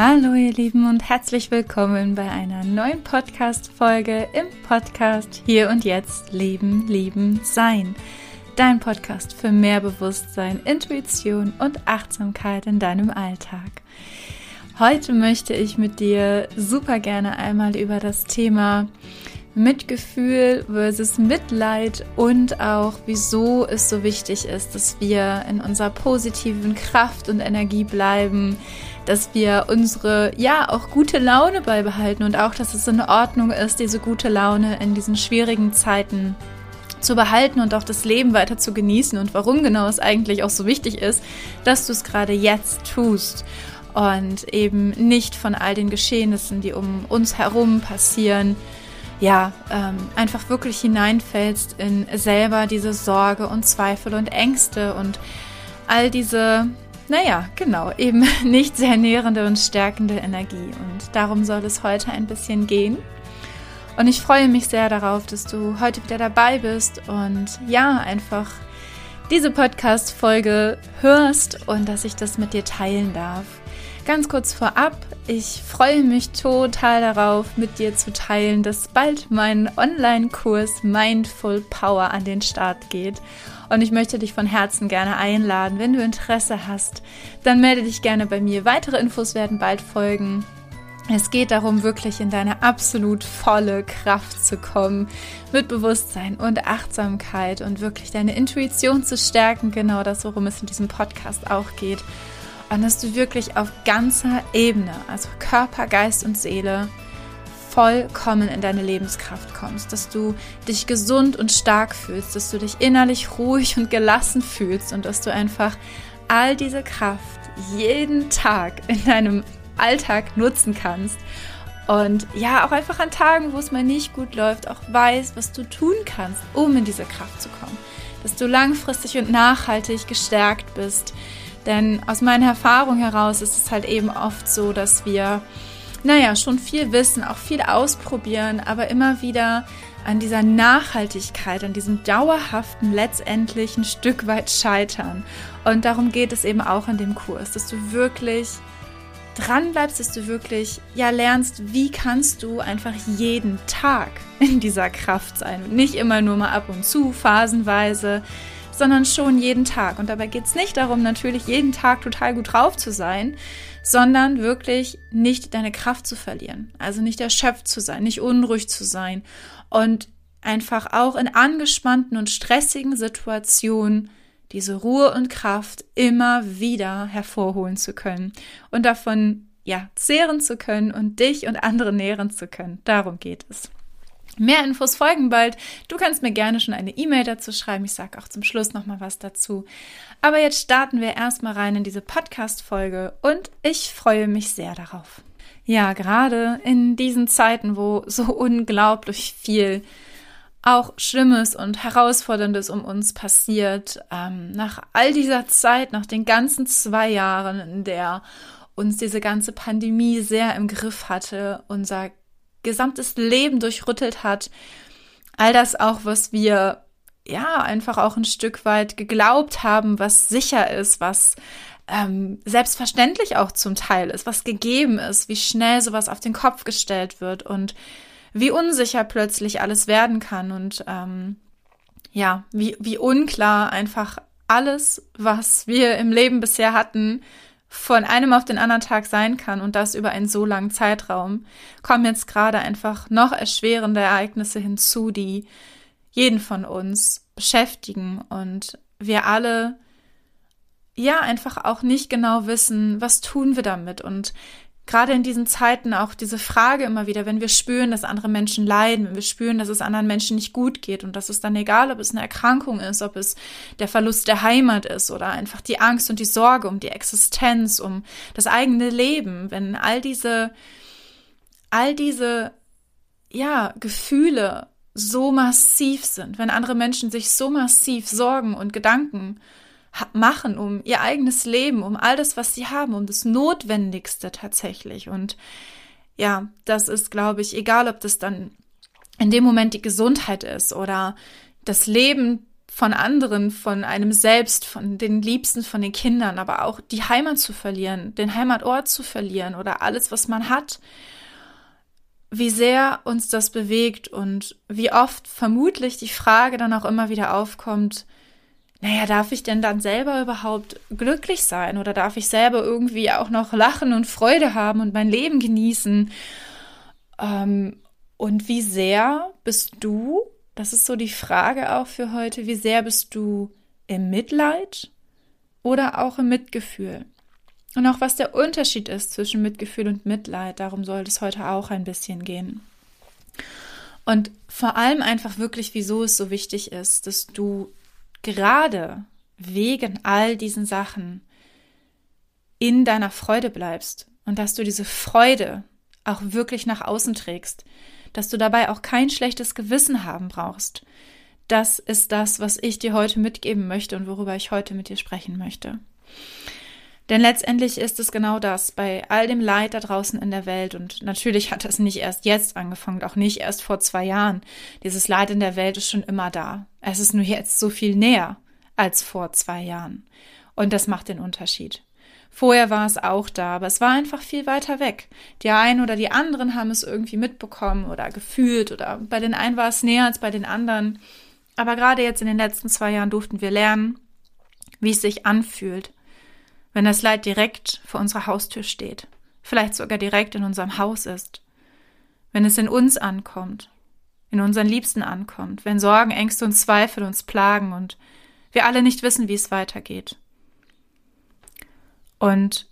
Hallo ihr Lieben und herzlich willkommen bei einer neuen Podcast-Folge im Podcast Hier und Jetzt Leben, Lieben, Sein. Dein Podcast für mehr Bewusstsein, Intuition und Achtsamkeit in deinem Alltag. Heute möchte ich mit dir super gerne einmal über das Thema Mitgefühl versus Mitleid und auch wieso es so wichtig ist, dass wir in unserer positiven Kraft und Energie bleiben, dass wir unsere, ja, auch gute Laune beibehalten und auch, dass es in Ordnung ist, diese gute Laune in diesen schwierigen Zeiten zu behalten und auch das Leben weiter zu genießen und warum genau es eigentlich auch so wichtig ist, dass du es gerade jetzt tust und eben nicht von all den Geschehnissen, die um uns herum passieren, ja, ähm, einfach wirklich hineinfällst in selber diese Sorge und Zweifel und Ängste und all diese, naja, genau, eben nicht sehr nährende und stärkende Energie. Und darum soll es heute ein bisschen gehen. Und ich freue mich sehr darauf, dass du heute wieder dabei bist und ja, einfach diese Podcast-Folge hörst und dass ich das mit dir teilen darf. Ganz kurz vorab, ich freue mich total darauf, mit dir zu teilen, dass bald mein Online-Kurs Mindful Power an den Start geht. Und ich möchte dich von Herzen gerne einladen. Wenn du Interesse hast, dann melde dich gerne bei mir. Weitere Infos werden bald folgen. Es geht darum, wirklich in deine absolut volle Kraft zu kommen, mit Bewusstsein und Achtsamkeit und wirklich deine Intuition zu stärken. Genau das, worum es in diesem Podcast auch geht und dass du wirklich auf ganzer Ebene, also Körper, Geist und Seele, vollkommen in deine Lebenskraft kommst, dass du dich gesund und stark fühlst, dass du dich innerlich ruhig und gelassen fühlst und dass du einfach all diese Kraft jeden Tag in deinem Alltag nutzen kannst. Und ja, auch einfach an Tagen, wo es mal nicht gut läuft, auch weißt, was du tun kannst, um in diese Kraft zu kommen. Dass du langfristig und nachhaltig gestärkt bist, denn aus meiner Erfahrung heraus ist es halt eben oft so, dass wir, naja, schon viel wissen, auch viel ausprobieren, aber immer wieder an dieser Nachhaltigkeit, an diesem dauerhaften letztendlich ein Stück weit scheitern. Und darum geht es eben auch in dem Kurs, dass du wirklich dran bleibst, dass du wirklich ja lernst, wie kannst du einfach jeden Tag in dieser Kraft sein und nicht immer nur mal ab und zu, phasenweise, sondern schon jeden Tag. Und dabei geht es nicht darum, natürlich jeden Tag total gut drauf zu sein, sondern wirklich nicht deine Kraft zu verlieren. Also nicht erschöpft zu sein, nicht unruhig zu sein und einfach auch in angespannten und stressigen Situationen diese Ruhe und Kraft immer wieder hervorholen zu können und davon ja zehren zu können und dich und andere nähren zu können. Darum geht es. Mehr Infos folgen bald. Du kannst mir gerne schon eine E-Mail dazu schreiben. Ich sage auch zum Schluss noch mal was dazu. Aber jetzt starten wir erstmal rein in diese Podcast-Folge und ich freue mich sehr darauf. Ja, gerade in diesen Zeiten, wo so unglaublich viel auch Schlimmes und Herausforderndes um uns passiert, ähm, nach all dieser Zeit, nach den ganzen zwei Jahren, in der uns diese ganze Pandemie sehr im Griff hatte, unser gesamtes Leben durchrüttelt hat. All das auch, was wir ja einfach auch ein Stück weit geglaubt haben, was sicher ist, was ähm, selbstverständlich auch zum Teil ist, was gegeben ist, wie schnell sowas auf den Kopf gestellt wird und wie unsicher plötzlich alles werden kann und ähm, ja, wie, wie unklar einfach alles, was wir im Leben bisher hatten, von einem auf den anderen Tag sein kann und das über einen so langen Zeitraum, kommen jetzt gerade einfach noch erschwerende Ereignisse hinzu, die jeden von uns beschäftigen und wir alle ja einfach auch nicht genau wissen, was tun wir damit und gerade in diesen Zeiten auch diese Frage immer wieder, wenn wir spüren, dass andere Menschen leiden, wenn wir spüren, dass es anderen Menschen nicht gut geht und dass es dann egal, ob es eine Erkrankung ist, ob es der Verlust der Heimat ist oder einfach die Angst und die Sorge um die Existenz, um das eigene Leben, wenn all diese, all diese, ja, Gefühle so massiv sind, wenn andere Menschen sich so massiv Sorgen und Gedanken machen um ihr eigenes Leben, um all das, was sie haben, um das Notwendigste tatsächlich. Und ja, das ist, glaube ich, egal, ob das dann in dem Moment die Gesundheit ist oder das Leben von anderen, von einem selbst, von den Liebsten, von den Kindern, aber auch die Heimat zu verlieren, den Heimatort zu verlieren oder alles, was man hat. Wie sehr uns das bewegt und wie oft vermutlich die Frage dann auch immer wieder aufkommt, naja, darf ich denn dann selber überhaupt glücklich sein oder darf ich selber irgendwie auch noch lachen und Freude haben und mein Leben genießen? Ähm, und wie sehr bist du das ist so die Frage auch für heute. Wie sehr bist du im Mitleid oder auch im Mitgefühl? Und auch was der Unterschied ist zwischen Mitgefühl und Mitleid, darum soll es heute auch ein bisschen gehen. Und vor allem einfach wirklich, wieso es so wichtig ist, dass du gerade wegen all diesen Sachen in deiner Freude bleibst und dass du diese Freude auch wirklich nach außen trägst, dass du dabei auch kein schlechtes Gewissen haben brauchst. Das ist das, was ich dir heute mitgeben möchte und worüber ich heute mit dir sprechen möchte. Denn letztendlich ist es genau das, bei all dem Leid da draußen in der Welt, und natürlich hat es nicht erst jetzt angefangen, auch nicht erst vor zwei Jahren. Dieses Leid in der Welt ist schon immer da. Es ist nur jetzt so viel näher als vor zwei Jahren. Und das macht den Unterschied. Vorher war es auch da, aber es war einfach viel weiter weg. Die einen oder die anderen haben es irgendwie mitbekommen oder gefühlt oder bei den einen war es näher als bei den anderen. Aber gerade jetzt in den letzten zwei Jahren durften wir lernen, wie es sich anfühlt, wenn das Leid direkt vor unserer Haustür steht, vielleicht sogar direkt in unserem Haus ist, wenn es in uns ankommt, in unseren Liebsten ankommt, wenn Sorgen, Ängste und Zweifel uns plagen und wir alle nicht wissen, wie es weitergeht. Und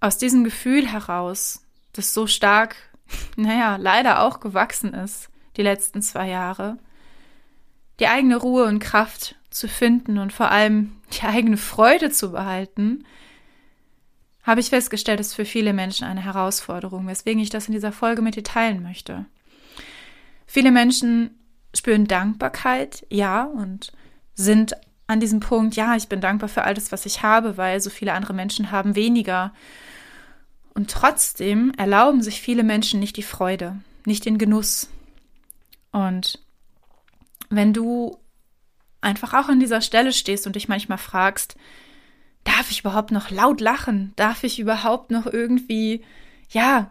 aus diesem Gefühl heraus, das so stark, naja, leider auch gewachsen ist, die letzten zwei Jahre, die eigene Ruhe und Kraft zu finden und vor allem die eigene Freude zu behalten, habe ich festgestellt, ist für viele Menschen eine Herausforderung, weswegen ich das in dieser Folge mit dir teilen möchte. Viele Menschen spüren Dankbarkeit, ja, und sind an diesem Punkt, ja, ich bin dankbar für alles, was ich habe, weil so viele andere Menschen haben weniger. Und trotzdem erlauben sich viele Menschen nicht die Freude, nicht den Genuss. Und wenn du einfach auch an dieser Stelle stehst und dich manchmal fragst, darf ich überhaupt noch laut lachen? Darf ich überhaupt noch irgendwie, ja,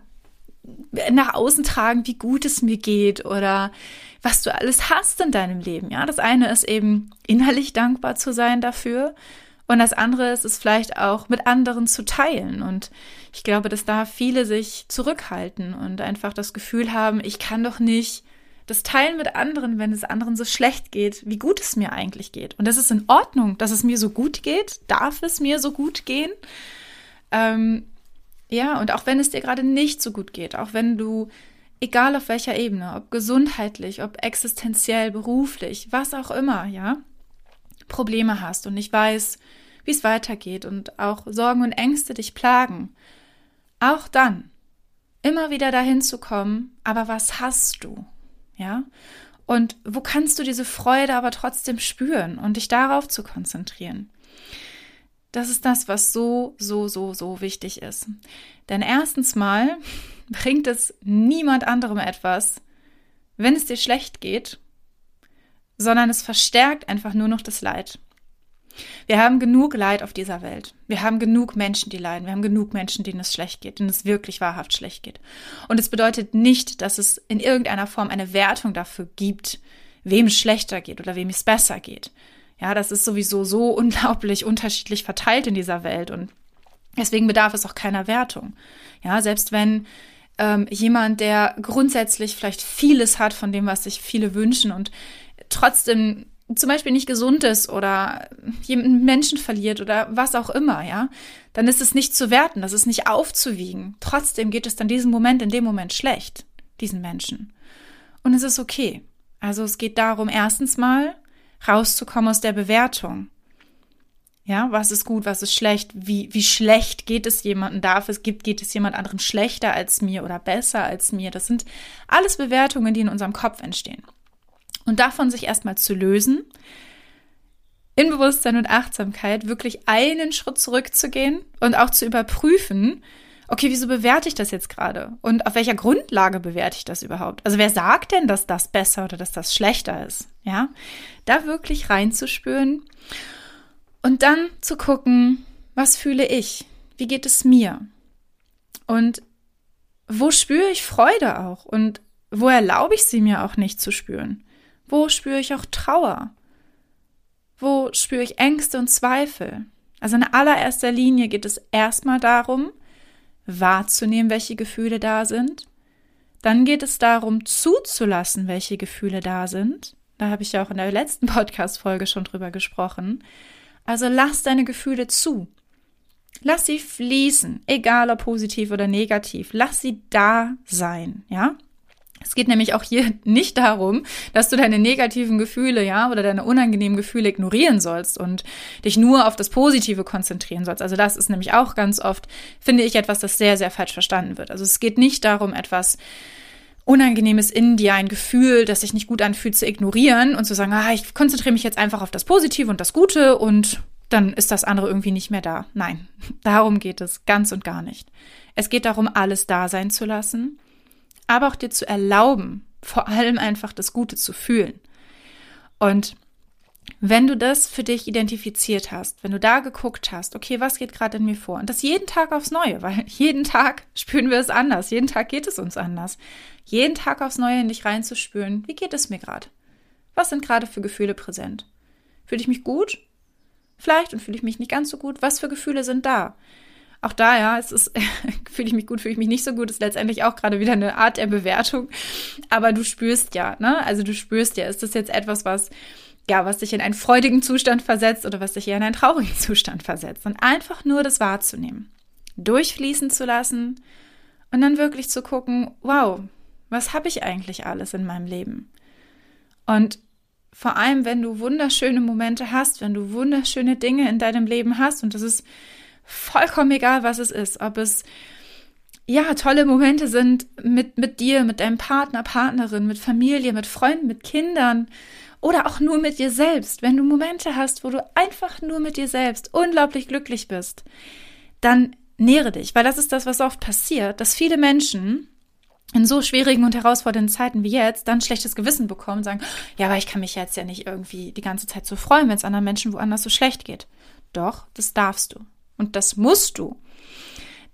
nach außen tragen, wie gut es mir geht oder was du alles hast in deinem Leben. Ja, das eine ist eben innerlich dankbar zu sein dafür. Und das andere ist es vielleicht auch mit anderen zu teilen. Und ich glaube, dass da viele sich zurückhalten und einfach das Gefühl haben, ich kann doch nicht das teilen mit anderen, wenn es anderen so schlecht geht, wie gut es mir eigentlich geht. Und das ist in Ordnung, dass es mir so gut geht. Darf es mir so gut gehen? Ähm, ja, und auch wenn es dir gerade nicht so gut geht, auch wenn du, egal auf welcher Ebene, ob gesundheitlich, ob existenziell, beruflich, was auch immer, ja, Probleme hast und nicht weiß, wie es weitergeht und auch Sorgen und Ängste dich plagen, auch dann immer wieder dahin zu kommen, aber was hast du? Ja? Und wo kannst du diese Freude aber trotzdem spüren und dich darauf zu konzentrieren? Das ist das, was so, so, so, so wichtig ist. Denn erstens mal bringt es niemand anderem etwas, wenn es dir schlecht geht, sondern es verstärkt einfach nur noch das Leid. Wir haben genug Leid auf dieser Welt. Wir haben genug Menschen, die leiden. Wir haben genug Menschen, denen es schlecht geht, denen es wirklich wahrhaft schlecht geht. Und es bedeutet nicht, dass es in irgendeiner Form eine Wertung dafür gibt, wem es schlechter geht oder wem es besser geht. Ja, das ist sowieso so unglaublich unterschiedlich verteilt in dieser Welt und deswegen bedarf es auch keiner Wertung. Ja, selbst wenn ähm, jemand, der grundsätzlich vielleicht vieles hat von dem, was sich viele wünschen und trotzdem zum Beispiel nicht gesund ist oder jemanden Menschen verliert oder was auch immer, ja, dann ist es nicht zu werten, das ist nicht aufzuwiegen. Trotzdem geht es dann diesen Moment in dem Moment schlecht, diesen Menschen. Und es ist okay. Also es geht darum, erstens mal rauszukommen aus der Bewertung. Ja, was ist gut, was ist schlecht, wie, wie schlecht geht es jemandem, darf es, gibt, geht es jemand anderem schlechter als mir oder besser als mir? Das sind alles Bewertungen, die in unserem Kopf entstehen. Und davon sich erstmal zu lösen, in Bewusstsein und Achtsamkeit wirklich einen Schritt zurückzugehen und auch zu überprüfen, okay, wieso bewerte ich das jetzt gerade? Und auf welcher Grundlage bewerte ich das überhaupt? Also wer sagt denn, dass das besser oder dass das schlechter ist? Ja, da wirklich reinzuspüren und dann zu gucken, was fühle ich? Wie geht es mir? Und wo spüre ich Freude auch? Und wo erlaube ich sie mir auch nicht zu spüren? Wo spüre ich auch Trauer? Wo spüre ich Ängste und Zweifel? Also in allererster Linie geht es erstmal darum, wahrzunehmen, welche Gefühle da sind. Dann geht es darum, zuzulassen, welche Gefühle da sind. Da habe ich ja auch in der letzten Podcast-Folge schon drüber gesprochen. Also lass deine Gefühle zu. Lass sie fließen, egal ob positiv oder negativ. Lass sie da sein, ja? Es geht nämlich auch hier nicht darum, dass du deine negativen Gefühle, ja, oder deine unangenehmen Gefühle ignorieren sollst und dich nur auf das Positive konzentrieren sollst. Also das ist nämlich auch ganz oft, finde ich, etwas, das sehr, sehr falsch verstanden wird. Also es geht nicht darum, etwas Unangenehmes in dir, ein Gefühl, das sich nicht gut anfühlt, zu ignorieren und zu sagen, ah, ich konzentriere mich jetzt einfach auf das Positive und das Gute und dann ist das andere irgendwie nicht mehr da. Nein, darum geht es ganz und gar nicht. Es geht darum, alles da sein zu lassen aber auch dir zu erlauben, vor allem einfach das Gute zu fühlen. Und wenn du das für dich identifiziert hast, wenn du da geguckt hast, okay, was geht gerade in mir vor? Und das jeden Tag aufs Neue, weil jeden Tag spüren wir es anders, jeden Tag geht es uns anders. Jeden Tag aufs Neue in dich reinzuspüren, wie geht es mir gerade? Was sind gerade für Gefühle präsent? Fühle ich mich gut? Vielleicht und fühle ich mich nicht ganz so gut? Was für Gefühle sind da? Auch da, ja, es ist, fühle ich mich gut, fühle ich mich nicht so gut, ist letztendlich auch gerade wieder eine Art der Bewertung. Aber du spürst ja, ne? Also du spürst ja, ist das jetzt etwas, was, ja, was dich in einen freudigen Zustand versetzt oder was dich eher in einen traurigen Zustand versetzt. Und einfach nur das wahrzunehmen, durchfließen zu lassen und dann wirklich zu gucken, wow, was habe ich eigentlich alles in meinem Leben? Und vor allem, wenn du wunderschöne Momente hast, wenn du wunderschöne Dinge in deinem Leben hast, und das ist vollkommen egal, was es ist, ob es ja tolle Momente sind mit mit dir, mit deinem Partner, Partnerin, mit Familie, mit Freunden, mit Kindern oder auch nur mit dir selbst. Wenn du Momente hast, wo du einfach nur mit dir selbst unglaublich glücklich bist, dann nähre dich, weil das ist das, was oft passiert, dass viele Menschen in so schwierigen und herausfordernden Zeiten wie jetzt dann schlechtes Gewissen bekommen und sagen, ja, aber ich kann mich jetzt ja nicht irgendwie die ganze Zeit so freuen, wenn es anderen Menschen woanders so schlecht geht. Doch, das darfst du. Und das musst du.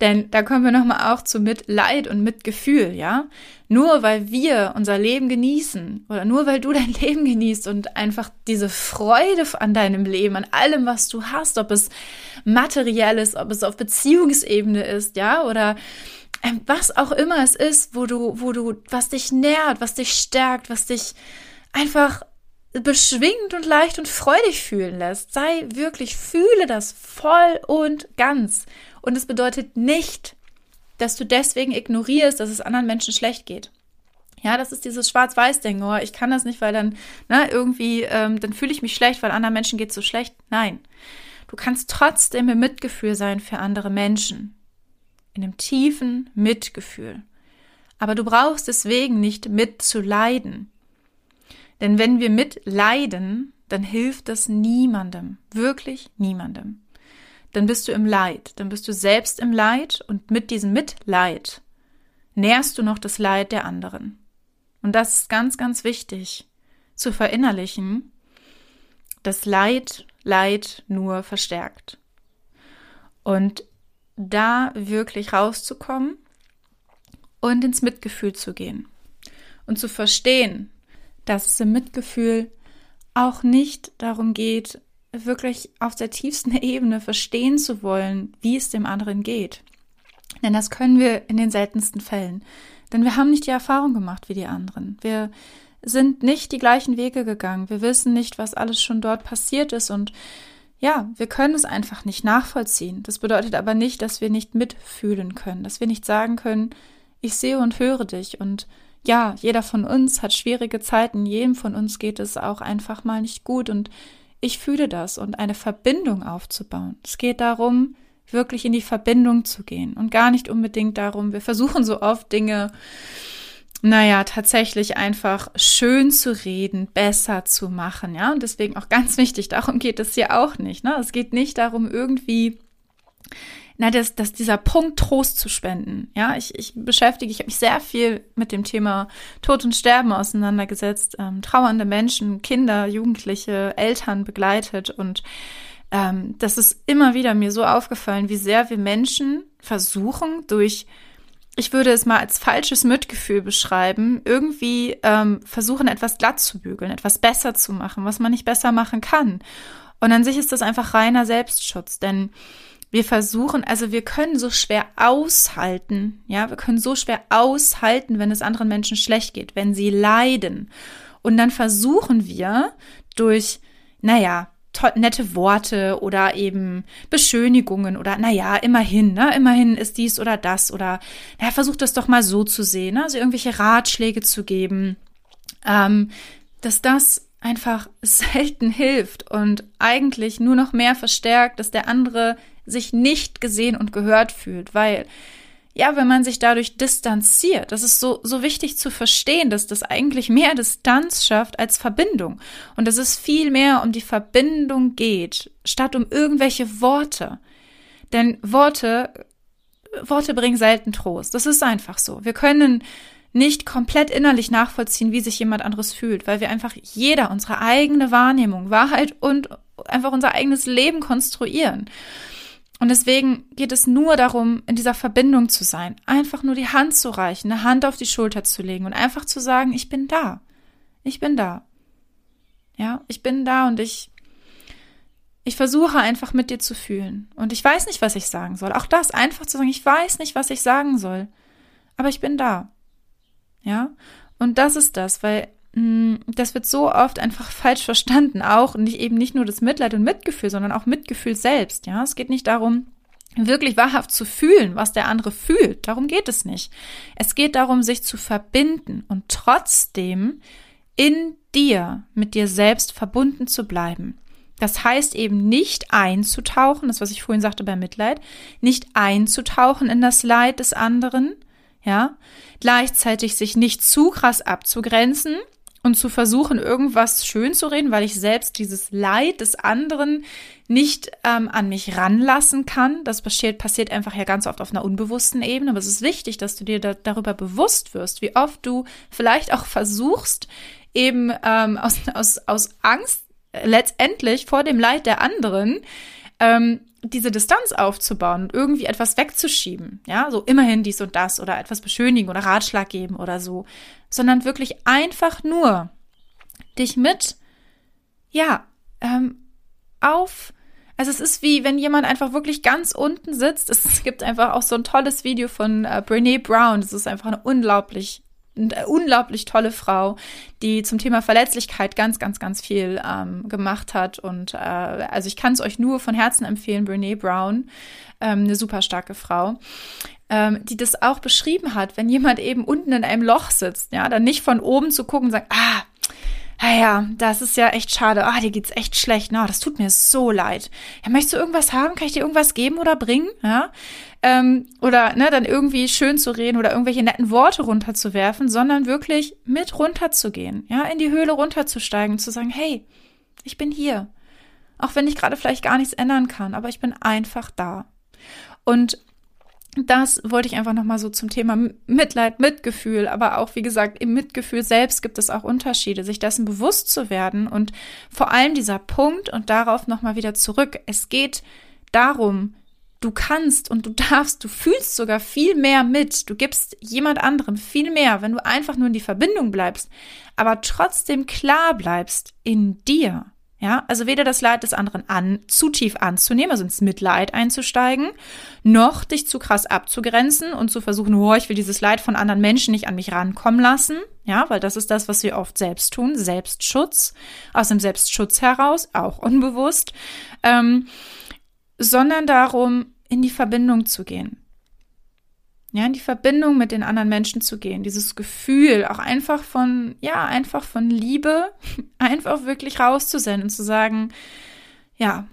Denn da kommen wir nochmal auch zu Mitleid und Mitgefühl, ja? Nur weil wir unser Leben genießen oder nur weil du dein Leben genießt und einfach diese Freude an deinem Leben, an allem, was du hast, ob es materiell ist, ob es auf Beziehungsebene ist, ja, oder ähm, was auch immer es ist, wo du, wo du, was dich nährt, was dich stärkt, was dich einfach beschwingt und leicht und freudig fühlen lässt. Sei wirklich, fühle das voll und ganz. Und es bedeutet nicht, dass du deswegen ignorierst, dass es anderen Menschen schlecht geht. Ja, das ist dieses Schwarz-Weiß-Ding. Oh, ich kann das nicht, weil dann, ne, irgendwie, ähm, dann fühle ich mich schlecht, weil anderen Menschen geht es so schlecht. Nein. Du kannst trotzdem im Mitgefühl sein für andere Menschen. In einem tiefen Mitgefühl. Aber du brauchst deswegen nicht mitzuleiden. Denn wenn wir mitleiden, dann hilft das niemandem, wirklich niemandem. Dann bist du im Leid, dann bist du selbst im Leid und mit diesem Mitleid nährst du noch das Leid der anderen. Und das ist ganz, ganz wichtig zu verinnerlichen, dass Leid Leid nur verstärkt. Und da wirklich rauszukommen und ins Mitgefühl zu gehen und zu verstehen, dass es im Mitgefühl auch nicht darum geht, wirklich auf der tiefsten Ebene verstehen zu wollen, wie es dem anderen geht. Denn das können wir in den seltensten Fällen. Denn wir haben nicht die Erfahrung gemacht wie die anderen. Wir sind nicht die gleichen Wege gegangen. Wir wissen nicht, was alles schon dort passiert ist und ja, wir können es einfach nicht nachvollziehen. Das bedeutet aber nicht, dass wir nicht mitfühlen können, dass wir nicht sagen können, ich sehe und höre dich und ja, jeder von uns hat schwierige Zeiten, jedem von uns geht es auch einfach mal nicht gut und ich fühle das und eine Verbindung aufzubauen. Es geht darum, wirklich in die Verbindung zu gehen und gar nicht unbedingt darum, wir versuchen so oft Dinge, naja, tatsächlich einfach schön zu reden, besser zu machen, ja, und deswegen auch ganz wichtig, darum geht es hier auch nicht, ne? Es geht nicht darum, irgendwie na, das, das, dieser Punkt Trost zu spenden. Ja, ich, ich beschäftige, ich habe mich sehr viel mit dem Thema Tod und Sterben auseinandergesetzt, ähm, trauernde Menschen, Kinder, Jugendliche, Eltern begleitet und ähm, das ist immer wieder mir so aufgefallen, wie sehr wir Menschen versuchen, durch, ich würde es mal als falsches Mitgefühl beschreiben, irgendwie ähm, versuchen, etwas glatt zu bügeln, etwas besser zu machen, was man nicht besser machen kann. Und an sich ist das einfach reiner Selbstschutz, denn wir versuchen, also wir können so schwer aushalten, ja, wir können so schwer aushalten, wenn es anderen Menschen schlecht geht, wenn sie leiden. Und dann versuchen wir durch, naja, nette Worte oder eben Beschönigungen oder naja, immerhin, ne, immerhin ist dies oder das oder naja, versucht das doch mal so zu sehen, ne? also irgendwelche Ratschläge zu geben, ähm, dass das einfach selten hilft und eigentlich nur noch mehr verstärkt, dass der andere sich nicht gesehen und gehört fühlt, weil ja, wenn man sich dadurch distanziert, das ist so, so wichtig zu verstehen, dass das eigentlich mehr Distanz schafft als Verbindung. Und dass es viel mehr um die Verbindung geht, statt um irgendwelche Worte. Denn Worte, Worte bringen selten Trost. Das ist einfach so. Wir können nicht komplett innerlich nachvollziehen, wie sich jemand anderes fühlt, weil wir einfach jeder unsere eigene Wahrnehmung, Wahrheit und einfach unser eigenes Leben konstruieren. Und deswegen geht es nur darum, in dieser Verbindung zu sein, einfach nur die Hand zu reichen, eine Hand auf die Schulter zu legen und einfach zu sagen, ich bin da. Ich bin da. Ja, ich bin da und ich, ich versuche einfach mit dir zu fühlen. Und ich weiß nicht, was ich sagen soll. Auch das einfach zu sagen, ich weiß nicht, was ich sagen soll. Aber ich bin da. Ja. Und das ist das, weil das wird so oft einfach falsch verstanden, auch nicht eben nicht nur das Mitleid und Mitgefühl, sondern auch Mitgefühl selbst. Ja, es geht nicht darum, wirklich wahrhaft zu fühlen, was der andere fühlt. Darum geht es nicht. Es geht darum, sich zu verbinden und trotzdem in dir, mit dir selbst verbunden zu bleiben. Das heißt eben nicht einzutauchen, das was ich vorhin sagte bei Mitleid, nicht einzutauchen in das Leid des anderen, ja, gleichzeitig sich nicht zu krass abzugrenzen, und zu versuchen, irgendwas schön zu reden, weil ich selbst dieses Leid des anderen nicht ähm, an mich ranlassen kann. Das passiert, passiert einfach ja ganz oft auf einer unbewussten Ebene. Aber es ist wichtig, dass du dir da, darüber bewusst wirst, wie oft du vielleicht auch versuchst, eben ähm, aus, aus, aus Angst letztendlich vor dem Leid der anderen ähm, diese Distanz aufzubauen und irgendwie etwas wegzuschieben, ja, so immerhin dies und das oder etwas beschönigen oder Ratschlag geben oder so, sondern wirklich einfach nur dich mit, ja, ähm, auf, also es ist wie, wenn jemand einfach wirklich ganz unten sitzt. Es gibt einfach auch so ein tolles Video von äh, Brene Brown. Das ist einfach eine unglaublich unglaublich tolle Frau, die zum Thema Verletzlichkeit ganz, ganz, ganz viel ähm, gemacht hat. Und äh, also ich kann es euch nur von Herzen empfehlen, Brene Brown, ähm, eine super starke Frau, ähm, die das auch beschrieben hat, wenn jemand eben unten in einem Loch sitzt, ja, dann nicht von oben zu gucken und sagen, ah, ja, das ist ja echt schade. Ah, dir geht's echt schlecht. Na, das tut mir so leid. Ja, möchtest du irgendwas haben? Kann ich dir irgendwas geben oder bringen? Ja, ähm, oder ne, dann irgendwie schön zu reden oder irgendwelche netten Worte runterzuwerfen, sondern wirklich mit runterzugehen, ja, in die Höhle runterzusteigen, zu sagen, hey, ich bin hier. Auch wenn ich gerade vielleicht gar nichts ändern kann, aber ich bin einfach da. Und das wollte ich einfach nochmal so zum Thema Mitleid, Mitgefühl, aber auch, wie gesagt, im Mitgefühl selbst gibt es auch Unterschiede, sich dessen bewusst zu werden und vor allem dieser Punkt und darauf nochmal wieder zurück. Es geht darum, du kannst und du darfst, du fühlst sogar viel mehr mit. Du gibst jemand anderem viel mehr, wenn du einfach nur in die Verbindung bleibst, aber trotzdem klar bleibst in dir. Ja, also weder das Leid des anderen an, zu tief anzunehmen, also ins Mitleid einzusteigen, noch dich zu krass abzugrenzen und zu versuchen, oh, ich will dieses Leid von anderen Menschen nicht an mich rankommen lassen. Ja, weil das ist das, was wir oft selbst tun, Selbstschutz, aus dem Selbstschutz heraus, auch unbewusst, ähm, sondern darum, in die Verbindung zu gehen. Ja, in die Verbindung mit den anderen Menschen zu gehen, dieses Gefühl auch einfach von, ja, einfach von Liebe, einfach wirklich rauszusenden und zu sagen, ja,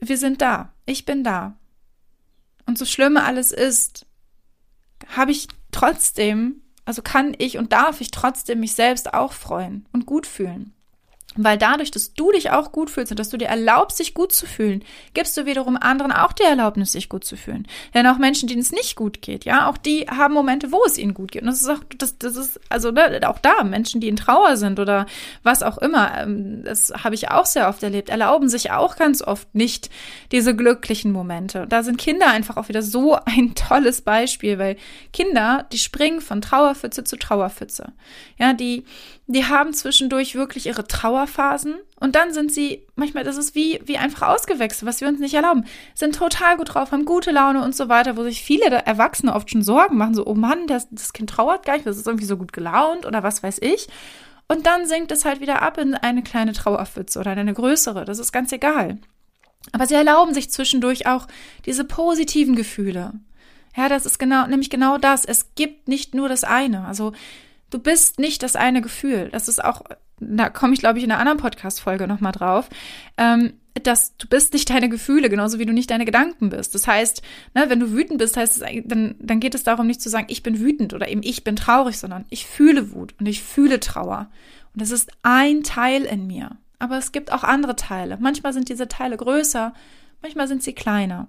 wir sind da, ich bin da. Und so schlimm alles ist, habe ich trotzdem, also kann ich und darf ich trotzdem mich selbst auch freuen und gut fühlen. Weil dadurch, dass du dich auch gut fühlst und dass du dir erlaubst, sich gut zu fühlen, gibst du wiederum anderen auch die Erlaubnis, sich gut zu fühlen. Denn auch Menschen, denen es nicht gut geht, ja, auch die haben Momente, wo es ihnen gut geht. Und das ist auch, das, das ist, also ne, auch da, Menschen, die in Trauer sind oder was auch immer, ähm, das habe ich auch sehr oft erlebt, erlauben sich auch ganz oft nicht diese glücklichen Momente. Und da sind Kinder einfach auch wieder so ein tolles Beispiel, weil Kinder, die springen von Trauerpfütze zu Trauerpfütze. Ja, die, die haben zwischendurch wirklich ihre Trauerphasen und dann sind sie, manchmal, das ist wie, wie einfach ausgewechselt, was wir uns nicht erlauben, sind total gut drauf, haben gute Laune und so weiter, wo sich viele Erwachsene oft schon Sorgen machen, so, oh Mann, das, das Kind trauert gar nicht, das ist irgendwie so gut gelaunt oder was weiß ich. Und dann sinkt es halt wieder ab in eine kleine Trauerpfütze oder in eine größere, das ist ganz egal. Aber sie erlauben sich zwischendurch auch diese positiven Gefühle. Ja, das ist genau, nämlich genau das. Es gibt nicht nur das eine. Also Du bist nicht das eine Gefühl. Das ist auch, da komme ich, glaube ich, in einer anderen Podcast-Folge nochmal drauf. Ähm, dass du bist nicht deine Gefühle, genauso wie du nicht deine Gedanken bist. Das heißt, ne, wenn du wütend bist, heißt es, dann, dann geht es darum, nicht zu sagen, ich bin wütend oder eben ich bin traurig, sondern ich fühle Wut und ich fühle Trauer. Und das ist ein Teil in mir. Aber es gibt auch andere Teile. Manchmal sind diese Teile größer, manchmal sind sie kleiner.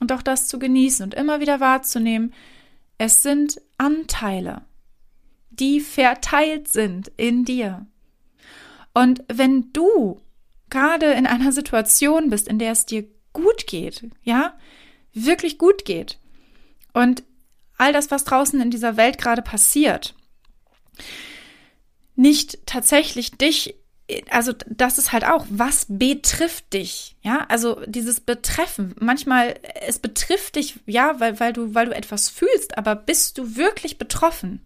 Und auch das zu genießen und immer wieder wahrzunehmen, es sind Anteile die verteilt sind in dir. Und wenn du gerade in einer Situation bist, in der es dir gut geht, ja, wirklich gut geht und all das, was draußen in dieser Welt gerade passiert, nicht tatsächlich dich, also das ist halt auch, was betrifft dich, ja, also dieses Betreffen, manchmal, es betrifft dich, ja, weil, weil du, weil du etwas fühlst, aber bist du wirklich betroffen?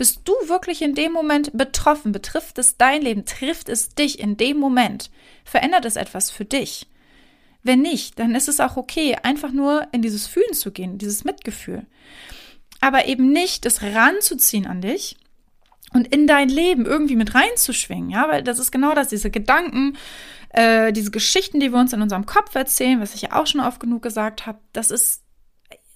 Bist du wirklich in dem Moment betroffen? Betrifft es dein Leben? Trifft es dich in dem Moment? Verändert es etwas für dich? Wenn nicht, dann ist es auch okay, einfach nur in dieses Fühlen zu gehen, dieses Mitgefühl. Aber eben nicht das ranzuziehen an dich und in dein Leben irgendwie mit reinzuschwingen, ja, weil das ist genau das, diese Gedanken, äh, diese Geschichten, die wir uns in unserem Kopf erzählen, was ich ja auch schon oft genug gesagt habe, das ist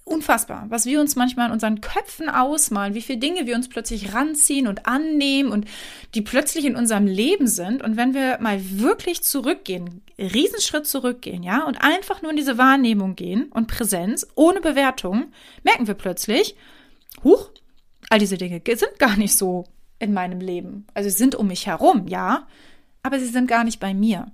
unfassbar, was wir uns manchmal in unseren Köpfen ausmalen, wie viele Dinge wir uns plötzlich ranziehen und annehmen und die plötzlich in unserem Leben sind. Und wenn wir mal wirklich zurückgehen, Riesenschritt zurückgehen, ja, und einfach nur in diese Wahrnehmung gehen und Präsenz ohne Bewertung, merken wir plötzlich, huch, all diese Dinge sind gar nicht so in meinem Leben. Also sie sind um mich herum, ja, aber sie sind gar nicht bei mir.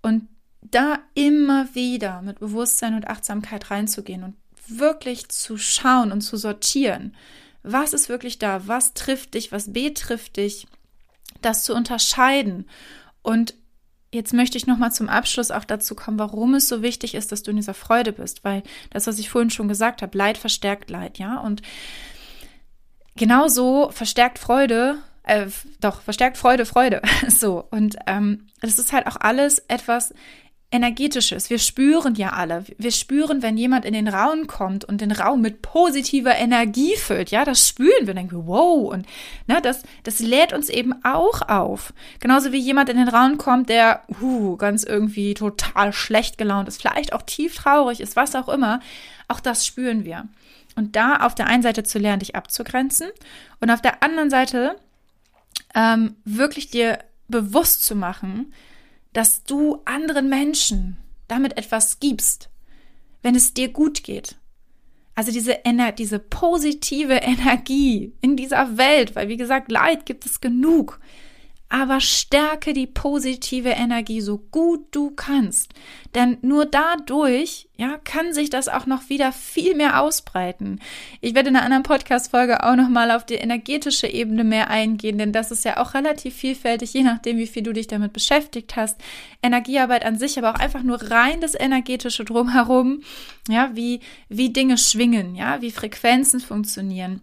Und da immer wieder mit Bewusstsein und Achtsamkeit reinzugehen und wirklich zu schauen und zu sortieren. Was ist wirklich da? Was trifft dich? Was betrifft dich? Das zu unterscheiden. Und jetzt möchte ich nochmal zum Abschluss auch dazu kommen, warum es so wichtig ist, dass du in dieser Freude bist. Weil das, was ich vorhin schon gesagt habe, Leid verstärkt Leid, ja. Und genauso verstärkt Freude äh, doch, verstärkt Freude, Freude. so. Und ähm, das ist halt auch alles etwas, energetisches. Wir spüren ja alle. Wir spüren, wenn jemand in den Raum kommt und den Raum mit positiver Energie füllt. Ja, das spüren wir. Denken wir, wow. Und ne, das, das lädt uns eben auch auf. Genauso wie jemand in den Raum kommt, der uh, ganz irgendwie total schlecht gelaunt ist, vielleicht auch tief traurig ist, was auch immer. Auch das spüren wir. Und da auf der einen Seite zu lernen, dich abzugrenzen und auf der anderen Seite ähm, wirklich dir bewusst zu machen, dass du anderen Menschen damit etwas gibst, wenn es dir gut geht. Also diese, Ener diese positive Energie in dieser Welt, weil wie gesagt, Leid gibt es genug aber stärke die positive Energie so gut du kannst. Denn nur dadurch, ja, kann sich das auch noch wieder viel mehr ausbreiten. Ich werde in einer anderen Podcast-Folge auch nochmal auf die energetische Ebene mehr eingehen, denn das ist ja auch relativ vielfältig, je nachdem, wie viel du dich damit beschäftigt hast. Energiearbeit an sich, aber auch einfach nur rein das energetische drumherum, ja, wie, wie Dinge schwingen, ja, wie Frequenzen funktionieren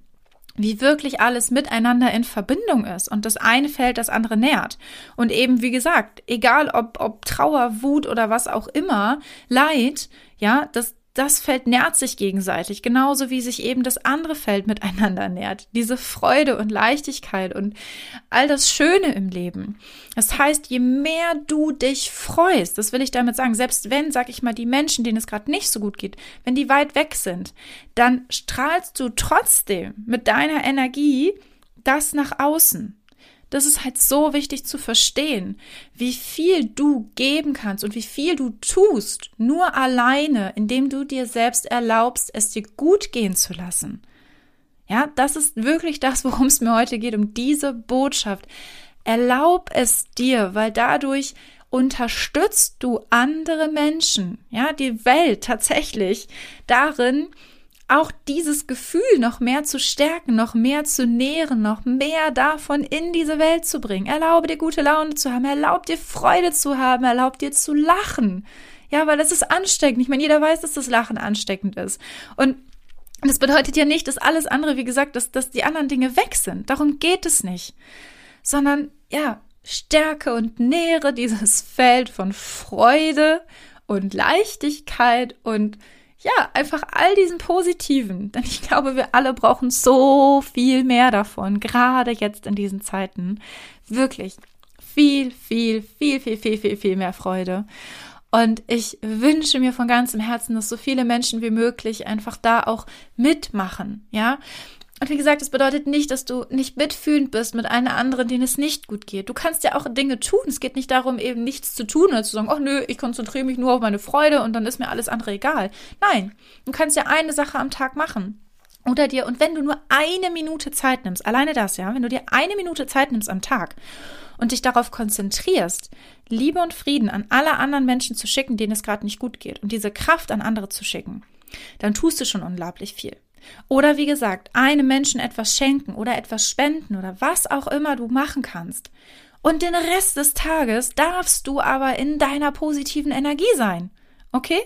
wie wirklich alles miteinander in Verbindung ist und das eine fällt das andere nährt. Und eben, wie gesagt, egal ob, ob Trauer, Wut oder was auch immer, Leid, ja, das, das Feld nährt sich gegenseitig, genauso wie sich eben das andere Feld miteinander nährt. Diese Freude und Leichtigkeit und all das Schöne im Leben. Das heißt, je mehr du dich freust, das will ich damit sagen, selbst wenn, sag ich mal, die Menschen, denen es gerade nicht so gut geht, wenn die weit weg sind, dann strahlst du trotzdem mit deiner Energie das nach außen. Das ist halt so wichtig zu verstehen, wie viel du geben kannst und wie viel du tust, nur alleine, indem du dir selbst erlaubst, es dir gut gehen zu lassen. Ja, das ist wirklich das, worum es mir heute geht, um diese Botschaft. Erlaub es dir, weil dadurch unterstützt du andere Menschen, ja, die Welt tatsächlich darin, auch dieses Gefühl noch mehr zu stärken, noch mehr zu nähren, noch mehr davon in diese Welt zu bringen. Erlaube dir gute Laune zu haben, erlaub dir Freude zu haben, erlaub dir zu lachen. Ja, weil das ist ansteckend. Ich meine, jeder weiß, dass das Lachen ansteckend ist. Und das bedeutet ja nicht, dass alles andere, wie gesagt, dass, dass die anderen Dinge weg sind. Darum geht es nicht. Sondern, ja, stärke und nähere dieses Feld von Freude und Leichtigkeit und ja, einfach all diesen Positiven. Denn ich glaube, wir alle brauchen so viel mehr davon, gerade jetzt in diesen Zeiten. Wirklich viel, viel, viel, viel, viel, viel, viel mehr Freude. Und ich wünsche mir von ganzem Herzen, dass so viele Menschen wie möglich einfach da auch mitmachen, ja. Und wie gesagt, das bedeutet nicht, dass du nicht mitfühlend bist mit einer anderen, denen es nicht gut geht. Du kannst ja auch Dinge tun. Es geht nicht darum, eben nichts zu tun oder zu sagen, oh nö, ich konzentriere mich nur auf meine Freude und dann ist mir alles andere egal. Nein, du kannst ja eine Sache am Tag machen. Oder dir, und wenn du nur eine Minute Zeit nimmst, alleine das, ja, wenn du dir eine Minute Zeit nimmst am Tag und dich darauf konzentrierst, Liebe und Frieden an alle anderen Menschen zu schicken, denen es gerade nicht gut geht und diese Kraft an andere zu schicken, dann tust du schon unglaublich viel. Oder wie gesagt, einem Menschen etwas schenken oder etwas spenden oder was auch immer du machen kannst. Und den Rest des Tages darfst du aber in deiner positiven Energie sein. Okay?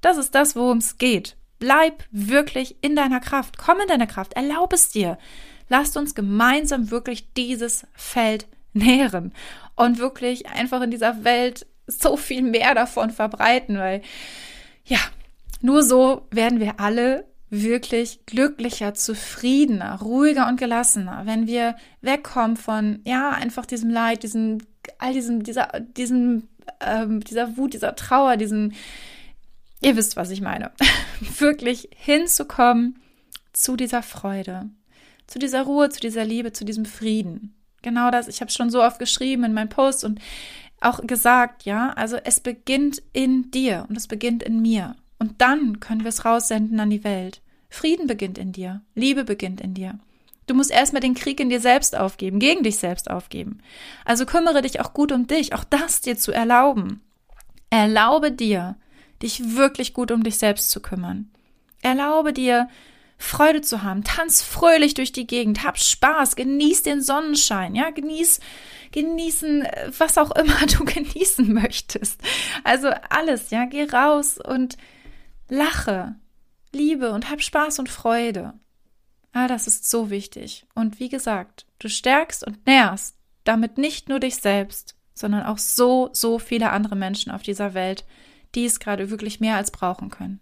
Das ist das, worum es geht. Bleib wirklich in deiner Kraft. Komm in deine Kraft. Erlaub es dir. Lasst uns gemeinsam wirklich dieses Feld nähren und wirklich einfach in dieser Welt so viel mehr davon verbreiten, weil ja, nur so werden wir alle wirklich glücklicher, zufriedener, ruhiger und gelassener, wenn wir wegkommen von, ja, einfach diesem Leid, diesem, all diesem, dieser, diesem, ähm, dieser Wut, dieser Trauer, diesem, ihr wisst, was ich meine, wirklich hinzukommen zu dieser Freude, zu dieser Ruhe, zu dieser Liebe, zu diesem Frieden. Genau das, ich habe schon so oft geschrieben in meinem Post und auch gesagt, ja, also es beginnt in dir und es beginnt in mir. Und dann können wir es raussenden an die Welt. Frieden beginnt in dir. Liebe beginnt in dir. Du musst erstmal den Krieg in dir selbst aufgeben, gegen dich selbst aufgeben. Also kümmere dich auch gut um dich, auch das dir zu erlauben. Erlaube dir, dich wirklich gut um dich selbst zu kümmern. Erlaube dir, Freude zu haben. Tanz fröhlich durch die Gegend, hab Spaß, genieß den Sonnenschein, ja, genieß, genießen, was auch immer du genießen möchtest. Also alles, ja, geh raus und Lache, liebe und hab Spaß und Freude. Ah, das ist so wichtig. Und wie gesagt, du stärkst und nährst damit nicht nur dich selbst, sondern auch so, so viele andere Menschen auf dieser Welt, die es gerade wirklich mehr als brauchen können.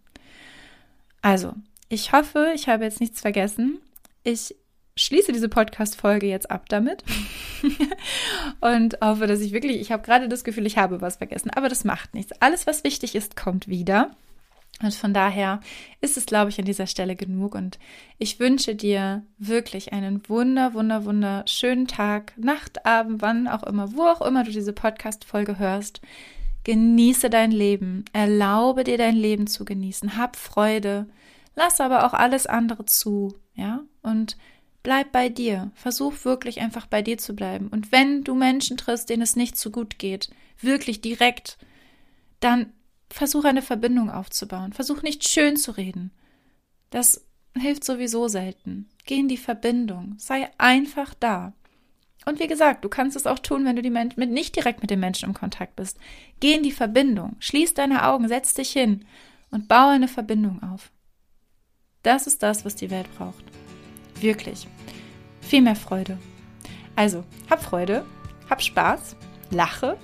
Also, ich hoffe, ich habe jetzt nichts vergessen. Ich schließe diese Podcast-Folge jetzt ab damit und hoffe, dass ich wirklich, ich habe gerade das Gefühl, ich habe was vergessen, aber das macht nichts. Alles, was wichtig ist, kommt wieder. Und von daher ist es, glaube ich, an dieser Stelle genug. Und ich wünsche dir wirklich einen wunder, wunder, wunderschönen Tag, Nacht, Abend, wann auch immer, wo auch immer du diese Podcast-Folge hörst. Genieße dein Leben. Erlaube dir dein Leben zu genießen. Hab Freude. Lass aber auch alles andere zu. Ja? Und bleib bei dir. Versuch wirklich einfach bei dir zu bleiben. Und wenn du Menschen triffst, denen es nicht so gut geht, wirklich direkt, dann versuch eine Verbindung aufzubauen. Versuch nicht schön zu reden. Das hilft sowieso selten. Geh in die Verbindung. Sei einfach da. Und wie gesagt, du kannst es auch tun, wenn du die mit, nicht direkt mit den Menschen im Kontakt bist. Geh in die Verbindung. Schließ deine Augen, setz dich hin und baue eine Verbindung auf. Das ist das, was die Welt braucht. Wirklich. Viel mehr Freude. Also, hab Freude, hab Spaß, lache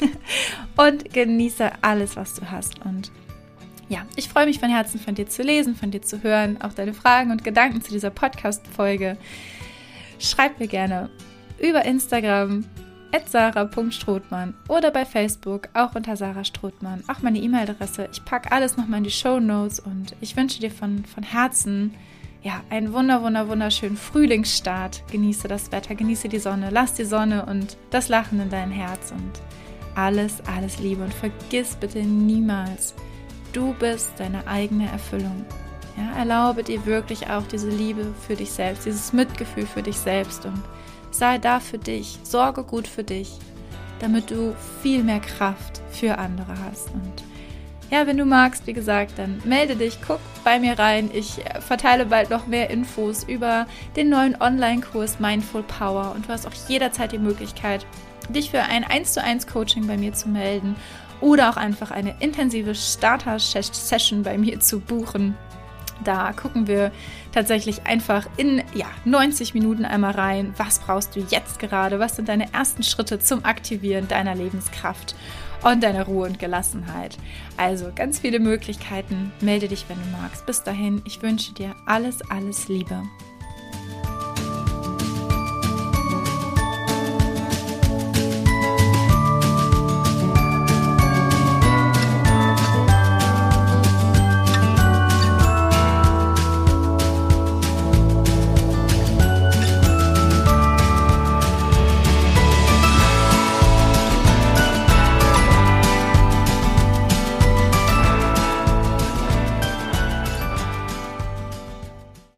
und genieße alles, was du hast. Und ja, ich freue mich von Herzen von dir zu lesen, von dir zu hören, auch deine Fragen und Gedanken zu dieser Podcast-Folge. Schreib mir gerne über Instagram sarah.strothmann oder bei Facebook auch unter Sarah Strothmann. Auch meine E-Mail-Adresse. Ich packe alles nochmal in die Show Notes und ich wünsche dir von, von Herzen ja, einen wunder, wunder, wunderschönen Frühlingsstart. Genieße das Wetter, genieße die Sonne, lass die Sonne und das Lachen in dein Herz und alles, alles Liebe. Und vergiss bitte niemals, du bist deine eigene Erfüllung. Ja, erlaube dir wirklich auch diese Liebe für dich selbst, dieses Mitgefühl für dich selbst und sei da für dich, sorge gut für dich, damit du viel mehr Kraft für andere hast. Und ja, wenn du magst, wie gesagt, dann melde dich, guck bei mir rein. Ich äh, verteile bald noch mehr Infos über den neuen Online-Kurs Mindful Power und du hast auch jederzeit die Möglichkeit, dich für ein 1 zu 1 Coaching bei mir zu melden oder auch einfach eine intensive Starter-Session bei mir zu buchen. Da gucken wir tatsächlich einfach in ja, 90 Minuten einmal rein. Was brauchst du jetzt gerade? Was sind deine ersten Schritte zum Aktivieren deiner Lebenskraft und deiner Ruhe und Gelassenheit? Also ganz viele Möglichkeiten. Melde dich, wenn du magst. Bis dahin, ich wünsche dir alles, alles Liebe.